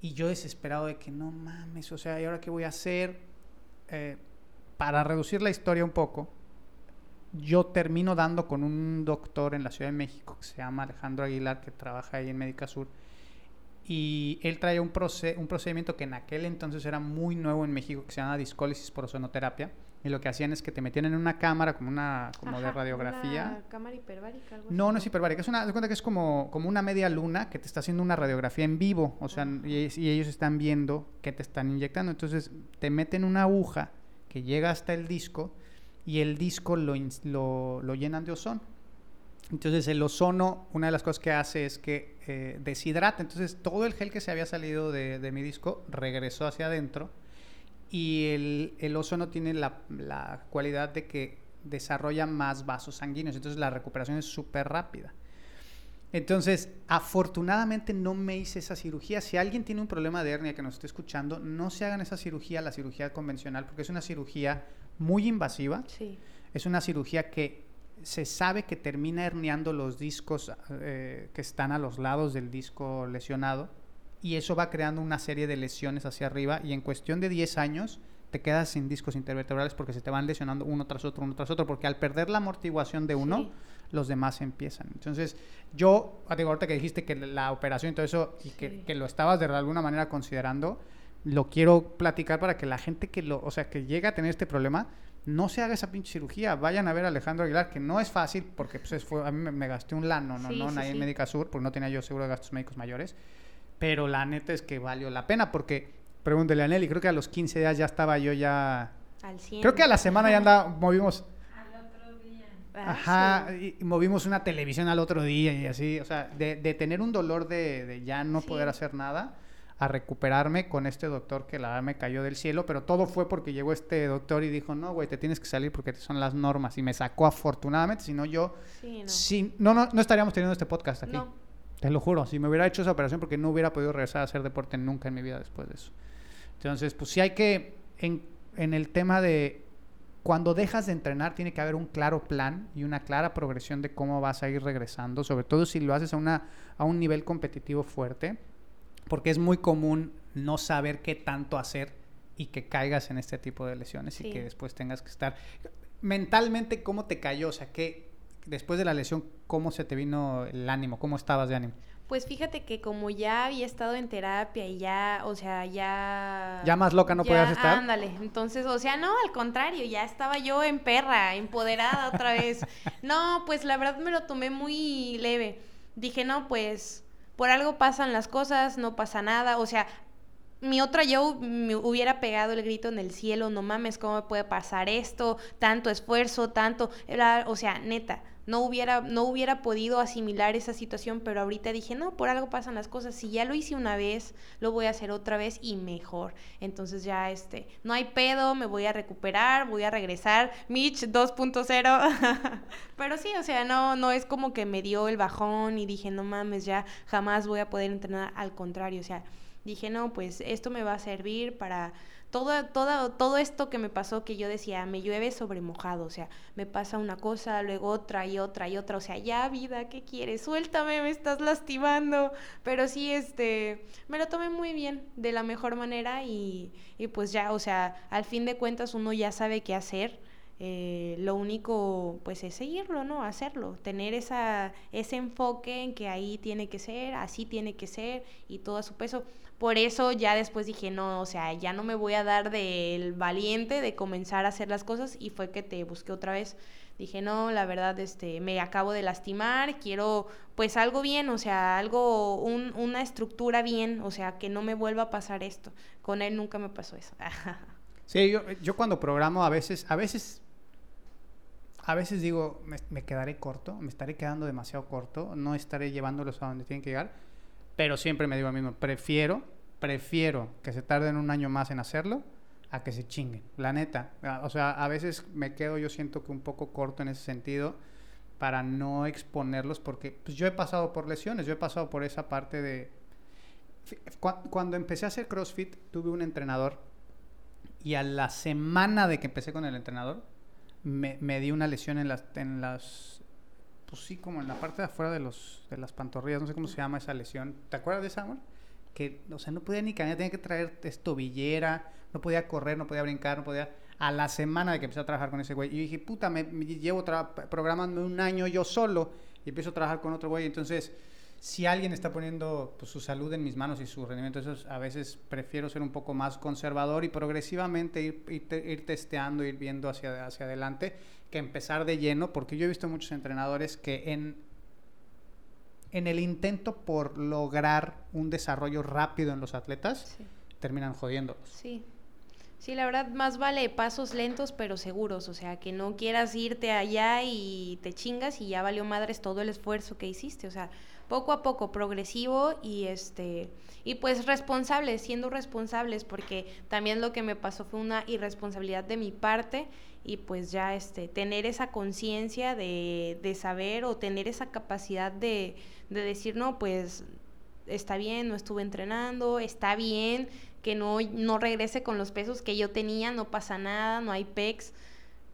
Y yo desesperado de que no mames, o sea, ¿y ahora qué voy a hacer? Eh, para reducir la historia un poco, yo termino dando con un doctor en la Ciudad de México que se llama Alejandro Aguilar, que trabaja ahí en Médica Sur. Y él trae un, un procedimiento que en aquel entonces era muy nuevo en México, que se llama discólisis por ozonoterapia. Y lo que hacían es que te metían en una cámara, como una como de radiografía. Una cámara hiperbárica, algo No, no es hiperbárica. Es una, cuenta que es como, como una media luna que te está haciendo una radiografía en vivo. O sea, y, y, ellos están viendo qué te están inyectando. Entonces, te meten una aguja que llega hasta el disco y el disco lo, lo, llenan de ozono. Entonces el ozono, una de las cosas que hace es que eh, deshidrata. Entonces todo el gel que se había salido de, de mi disco regresó hacia adentro y el, el ozono tiene la, la, cualidad de que desarrolla más vasos sanguíneos. Entonces la recuperación es súper rápida. Entonces, afortunadamente no me hice esa cirugía. Si alguien tiene un problema de hernia que nos esté escuchando, no se hagan esa cirugía, la cirugía convencional, porque es una cirugía muy invasiva. Sí. Es una cirugía que se sabe que termina herniando los discos eh, que están a los lados del disco lesionado y eso va creando una serie de lesiones hacia arriba y en cuestión de 10 años te quedas sin discos intervertebrales porque se te van lesionando uno tras otro, uno tras otro, porque al perder la amortiguación de uno, sí. los demás empiezan. Entonces, yo, digo, ahorita que dijiste que la operación y todo eso, y que, que lo estabas de alguna manera considerando, lo quiero platicar para que la gente que lo, o sea, que llega a tener este problema, no se haga esa pinche cirugía. Vayan a ver a Alejandro Aguilar, que no es fácil, porque pues, es- fue, a mí me, me gasté un lano, no, Sí, no, sí, ahí en. Médica Sur, porque no tenía yo seguro de gastos médicos mayores. Pero la neta es que valió la pena, porque, pregúntele a Nelly, creo que a los 15 días ya estaba yo ya... Al 100. Creo que a la semana ya andaba, movimos, Ah, ajá, sí. y movimos una televisión al otro día y así, o sea, de, de tener un dolor de, de ya no Sí. poder hacer nada, a recuperarme con este doctor que la verdad me cayó del cielo, pero todo fue porque llegó este doctor y dijo, no, güey, te tienes que salir porque son las normas, y me sacó afortunadamente, si no yo, Sí, no. sí, no, no, no estaríamos teniendo este podcast aquí. No. Te lo juro, si me hubiera hecho esa operación porque no hubiera podido regresar a hacer deporte nunca en mi vida después de eso. Entonces, pues sí hay que, en, en el tema de cuando dejas de entrenar, tiene que haber un claro plan y una clara progresión de cómo vas a ir regresando, sobre todo si lo haces a, una, a un nivel competitivo fuerte, porque es muy común no saber qué tanto hacer y que caigas en este tipo de lesiones y que después tengas que estar mentalmente cómo te cayó, o sea, que después de la lesión cómo se te vino el ánimo, cómo estabas de ánimo. Pues fíjate que como ya había estado en terapia y ya, o sea, ya... Ya más loca no podías estar. Ándale, entonces, o sea, no, al contrario, ya estaba yo en perra, empoderada otra vez. No, pues la verdad me lo tomé muy leve. Dije, no, pues por algo pasan las cosas, no pasa nada, o sea, mi otra yo me hubiera pegado el grito en el cielo, no mames, ¿cómo me puede pasar esto? Tanto esfuerzo, tanto, o sea, neta, no hubiera, no hubiera podido asimilar esa situación, pero ahorita dije, no, por algo pasan las cosas, si ya lo hice una vez, lo voy a hacer otra vez y mejor. Entonces ya, este, no hay pedo, me voy a recuperar, voy a regresar, Mitch 2.0, pero sí, o sea, no, no es como que me dio el bajón y dije, no mames, ya jamás voy a poder entrenar, al contrario, o sea, dije, no, pues esto me va a servir para todo, todo, todo esto que me pasó, que yo decía, me llueve sobre mojado, o sea, me pasa una cosa, luego otra y otra y otra, o sea, ya vida, ¿qué quieres? Suéltame, me estás lastimando, pero sí, este, me lo tomé muy bien, de la mejor manera y, y pues ya, o sea, al fin de cuentas uno ya sabe qué hacer. Eh, lo único pues es seguirlo, ¿no? Hacerlo, tener esa, ese enfoque en que ahí tiene que ser, así tiene que ser y todo a su peso. Por eso ya después dije, no, o sea, ya no me voy a dar del valiente de comenzar a hacer las cosas y fue que te busqué otra vez. Dije, no, la verdad, este, me acabo de lastimar, quiero pues algo bien, o sea, algo, un, una estructura bien, o sea, que no me vuelva a pasar esto. Con él nunca me pasó eso. Sí, yo, yo cuando programo a veces, a veces, a veces digo, me, me quedaré corto, me estaré quedando demasiado corto, no estaré llevándolos a donde tienen que llegar, pero siempre me digo a mí mismo, prefiero, prefiero que se tarden un año más en hacerlo a que se chinguen, la neta. O sea, a veces me quedo, yo siento que un poco corto en ese sentido para no exponerlos porque pues, yo he pasado por lesiones, yo he pasado por esa parte de... Cu- Cuando empecé a hacer CrossFit, tuve un entrenador y a la semana de que empecé con el entrenador, me, me di una lesión en las, en las, pues sí, como en la parte de afuera de, los, de las pantorrillas, no sé cómo se llama esa lesión. ¿Te acuerdas de esa, amor? Que, o sea, no podía ni caminar, tenía que traer es, tobillera, no podía correr, no podía brincar, no podía... a la semana de que empecé a trabajar con ese güey. Y dije, puta, me, llevo programando un año yo solo y empiezo a trabajar con otro güey. Entonces, si alguien está poniendo pues, su salud en mis manos y su rendimiento, eso a veces prefiero ser un poco más conservador y progresivamente ir, ir, testeando, ir viendo hacia, hacia adelante, que empezar de lleno, porque yo he visto muchos entrenadores que en, en el intento por lograr un desarrollo rápido en los atletas, terminan jodiéndolos. Sí. Sí, la verdad, más vale pasos lentos pero seguros, o sea, que no quieras irte allá y te chingas y ya valió madres todo el esfuerzo que hiciste, o sea, poco a poco, progresivo y este y pues responsables, siendo responsables, porque también lo que me pasó fue una irresponsabilidad de mi parte y pues ya este tener esa conciencia de, de saber o tener esa capacidad de, de decir, no, pues está bien, no estuve entrenando, está bien, que no, no regrese con los pesos que yo tenía, no pasa nada, no hay pecs,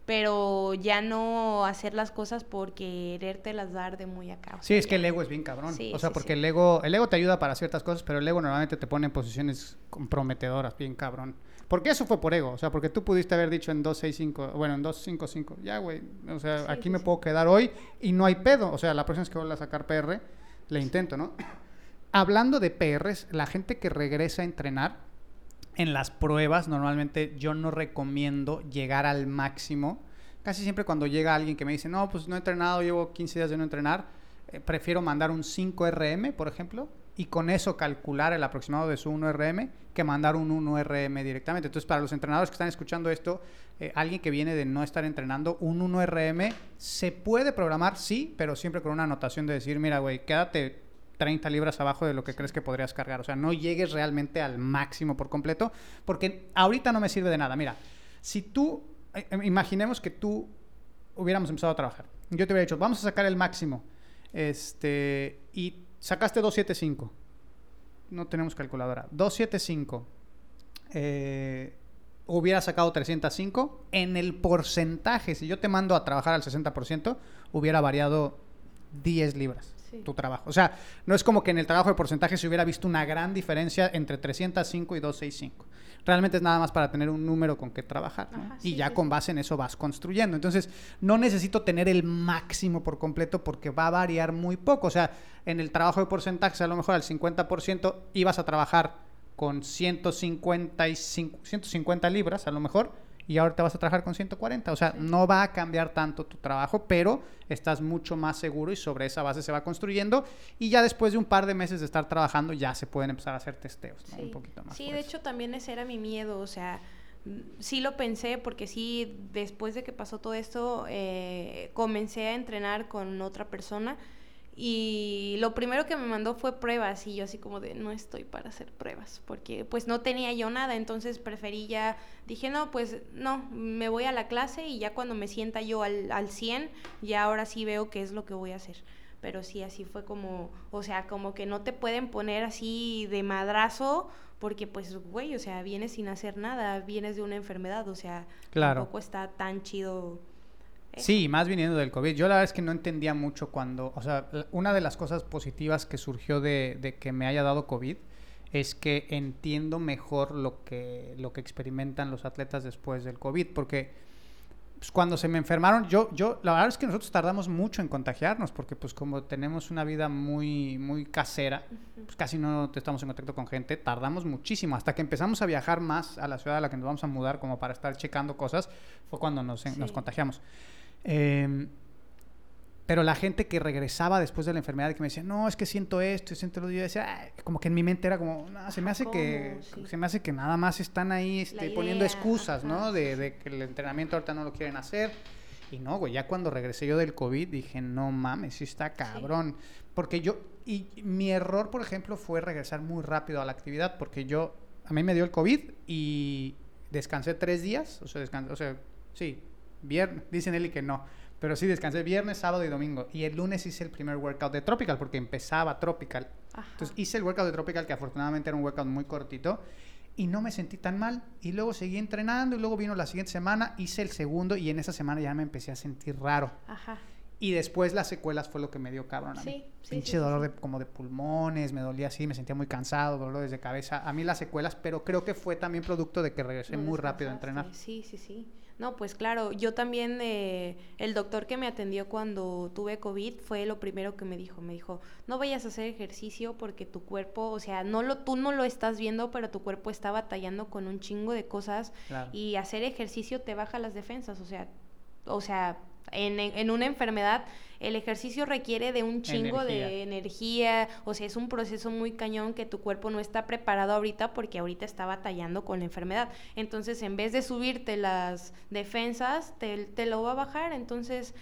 pero ya no hacer las cosas por querértelas dar de muy acá. Sí, es que el ego es bien cabrón. o sea, porque el ego el ego te ayuda para ciertas cosas, pero el ego normalmente te pone en posiciones comprometedoras, bien cabrón. Porque eso fue por ego, o sea, porque tú pudiste haber dicho en 265, bueno, en 255, ya, güey, o sea, aquí me puedo quedar hoy y no hay pedo, o sea, la próxima vez que vuelva a sacar PR, le intento, ¿no? Hablando de PRs, la gente que regresa a entrenar, en las pruebas normalmente yo no recomiendo llegar al máximo. Casi siempre cuando llega alguien que me dice, no, pues no he entrenado, llevo 15 días de no entrenar, eh, prefiero mandar un 5RM, por ejemplo, y con eso calcular el aproximado de su 1RM que mandar un 1RM directamente. Entonces, para los entrenadores que están escuchando esto, eh, alguien que viene de no estar entrenando, un 1RM se puede programar, sí, pero siempre con una anotación de decir, mira, güey, quédate 30 libras abajo de lo que crees que podrías cargar. O sea, no llegues realmente al máximo por completo, porque ahorita no me sirve de nada. Mira, si tú, eh, eh, imaginemos que tú hubiéramos empezado a trabajar. Yo te hubiera dicho, vamos a sacar el máximo. Este, y sacaste 275. No tenemos calculadora. 275. Eh, hubiera sacado 305. En el porcentaje, si yo te mando a trabajar al 60%, hubiera variado 10 libras tu trabajo. O sea, no es como que en el trabajo de porcentaje se hubiera visto una gran diferencia entre 305 y 265. Realmente es nada más para tener un número con que trabajar. y ya con base en eso vas construyendo. Entonces, no necesito tener el máximo por completo porque va a variar muy poco. O sea, en el trabajo de porcentaje, a lo mejor al 50% ibas a trabajar con 155, 150 libras, a lo mejor y ahora te vas a trabajar con 140. O sea, no va a cambiar tanto tu trabajo, pero estás mucho más seguro y sobre esa base se va construyendo. Y ya después de un par de meses de estar trabajando, ya se pueden empezar a hacer testeos, ¿no? Un poquito más. Sí, de hecho también ese era mi miedo, o sea sí lo pensé porque sí, después de que pasó todo esto, eh, comencé a entrenar con otra persona y lo primero que me mandó fue pruebas y yo así como de no estoy para hacer pruebas porque pues no tenía yo nada, entonces preferí ya, dije no, pues no, me voy a la clase y ya cuando me sienta yo al, al 100, ya ahora sí veo qué es lo que voy a hacer. Pero sí, así fue como, o sea, como que no te pueden poner así de madrazo porque pues, güey, o sea, vienes sin hacer nada, vienes de una enfermedad, o sea, tampoco está tan chido Sí, más viniendo del COVID. Yo la verdad es que no entendía mucho cuando, o sea, una de las cosas positivas que surgió de, que me haya dado COVID es que entiendo mejor lo que, lo que experimentan los atletas después del COVID, porque pues, cuando se me enfermaron, yo, yo, la verdad es que nosotros tardamos mucho en contagiarnos, porque pues como tenemos una vida muy, muy casera, pues casi no estamos en contacto con gente, tardamos muchísimo, hasta que empezamos a viajar más a la ciudad a la que nos vamos a mudar, como para estar checando cosas, fue cuando nos, nos contagiamos. Em, pero la gente que regresaba después de la enfermedad y que me decía, no, es que siento esto, siento lo yo decía, como que en mi mente era como, se me hace que, se me hace que nada más están ahí este, poniendo excusas, ¿no? De, que el entrenamiento ahorita no lo quieren hacer. Y no, güey, ya cuando regresé yo del COVID dije, no mames, sí está cabrón. Porque yo, y mi error, por ejemplo, fue regresar muy rápido a la actividad, porque yo, a mí me dio el COVID y descansé tres días, o sea, descansé, o sea, sí, Viernes, dice Nelly que no. Pero sí descansé viernes, sábado y domingo. Y el lunes hice el primer workout de Tropical porque empezaba Tropical. Entonces hice el workout de Tropical que afortunadamente era un workout muy cortito. Y no me sentí tan mal. Y luego seguí entrenando y luego vino la siguiente semana, hice el segundo y en esa semana ya me empecé a sentir raro. Y después las secuelas fue lo que me dio cabrón a mí. Sí, sí, Pinche sí, dolor de, como de pulmones, me dolía así, me sentía muy cansado, dolores de cabeza. A mí las secuelas, pero creo que fue también producto de que regresé No muy rápido a entrenar. Sí, sí, sí. No, pues claro, yo también, eh, el doctor que me atendió cuando tuve COVID fue lo primero que me dijo. Me dijo, no vayas a hacer ejercicio porque tu cuerpo, o sea, no lo, tú no lo estás viendo, pero tu cuerpo está batallando con un chingo de cosas Claro. y hacer ejercicio te baja las defensas, o sea, o sea, en, en- una enfermedad el ejercicio requiere de un chingo de energía, o sea, es un proceso muy cañón que tu cuerpo no está preparado ahorita porque ahorita está batallando con la enfermedad. Entonces, en vez de subirte las defensas, te, te lo va a bajar, entonces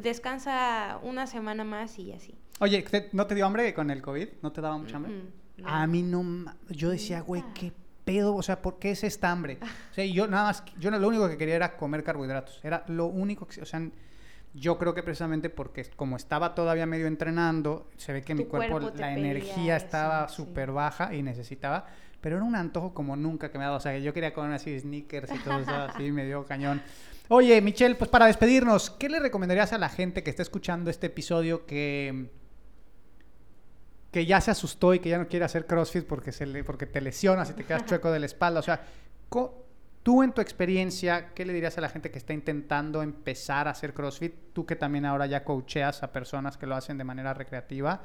descansa una semana más y así. Oye, ¿te- ¿no te dio hambre con el COVID? ¿No te daba mucha hambre? Mm, no. A mí no, yo decía, güey, qué pedo, o sea, ¿por qué es esta hambre? O sea, yo nada más, yo no- lo único que quería era comer carbohidratos, era lo único que, o sea, yo creo que precisamente porque como estaba todavía medio entrenando, se ve que mi cuerpo, la energía eso, estaba sí. súper baja y necesitaba, pero era un antojo como nunca que me ha dado, o sea, yo quería comer así sneakers y todo eso, así me dio cañón. Oye, Michelle, pues para despedirnos, ¿qué le recomendarías a la gente que está escuchando este episodio que que ya se asustó y que ya no quiere hacer CrossFit porque, se le, porque te lesionas y te quedas chueco de la espalda. O sea, tú en tu experiencia, ¿qué le dirías a la gente que está intentando empezar a hacer CrossFit? Tú que también ahora ya coacheas a personas que lo hacen de manera recreativa,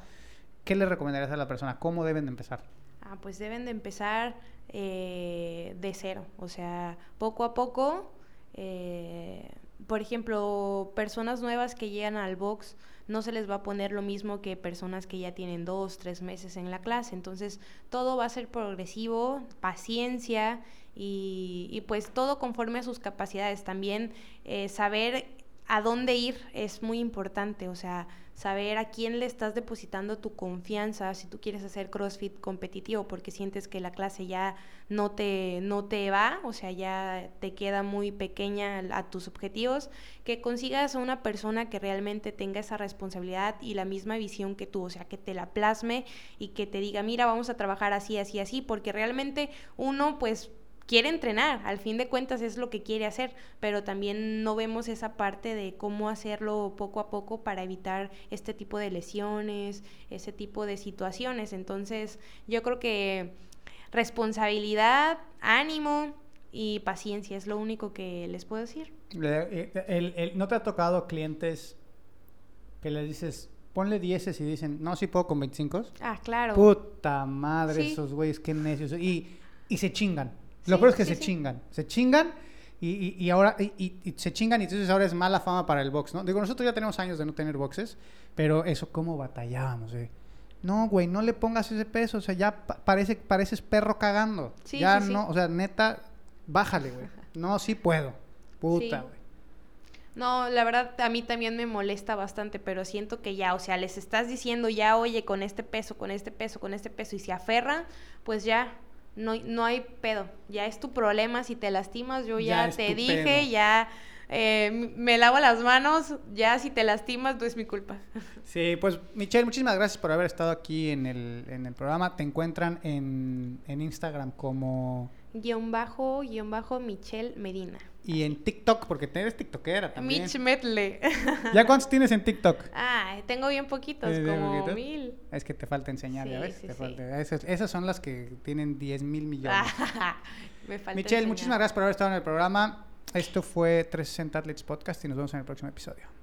¿qué le recomendarías a la persona? ¿Cómo deben de empezar? Ah, pues deben de empezar eh, de cero, o sea, poco a poco. eh, por ejemplo, personas nuevas que llegan al box no se les va a poner lo mismo que personas que ya tienen dos, tres meses en la clase. Entonces, todo va a ser progresivo, paciencia y, pues todo conforme a sus capacidades. También eh, saber a dónde ir es muy importante, o sea, saber a quién le estás depositando tu confianza si tú quieres hacer CrossFit competitivo porque sientes que la clase ya no te, no te va, o sea, ya te queda muy pequeña a tus objetivos, que consigas a una persona que realmente tenga esa responsabilidad y la misma visión que tú, o sea, que te la plasme y que te diga, mira, vamos a trabajar así, así, así, porque realmente uno pues quiere entrenar, al fin de cuentas es lo que quiere hacer, pero también no vemos esa parte de cómo hacerlo poco a poco para evitar este tipo de lesiones, ese tipo de situaciones. Entonces, yo creo que responsabilidad, ánimo y paciencia es lo único que les puedo decir. Eh, el- el- ¿No te ha tocado clientes que les dices, ponle 10 y dicen, no, sí puedo con 25? Ah, claro. Puta madre, Sí. esos güeyes, qué necios. Y, y se chingan. Lo peor es que sí, se sí. chingan. Se chingan y, y- y ahora y, se chingan y entonces ahora es mala fama para el box, ¿no? Digo, nosotros ya tenemos años de no tener boxes, pero eso, ¿cómo batallábamos? eh? No, güey, no le pongas ese peso, o sea, ya pa- parece, pareces perro cagando. Sí, ya sí, sí. no, o sea, neta, bájale, güey. No, sí puedo. Puta, güey. No, la verdad a mí también me molesta bastante, pero siento que ya, o sea, les estás diciendo ya, oye, con este peso, con este peso, con este peso, y se aferran, pues ya, no, no hay pedo. Ya es tu problema, si te lastimas, yo Ya te dije, pedo. ya eh, me lavo las manos, ya si te lastimas, no es mi culpa. Sí, pues Michelle, muchísimas gracias por haber estado aquí en el, en el programa. Te encuentran en, en Instagram como... guion bajo, guion bajo, Michelle Medina. Y en TikTok, porque eres tiktokera también. Mitch Medley. ¿Ya cuántos tienes en TikTok? ah, tengo bien poquitos, ¿Tienes bien como poquitos? mil. Es que te falta enseñar, ¿ya Sí, ves? sí, Te sí. falta- esas, esas son las que tienen 10 mil millones. me falta Michelle, enseñar. muchísimas gracias por haber estado en el programa. Esto fue 360 Athletes Podcast y nos vemos en el próximo episodio.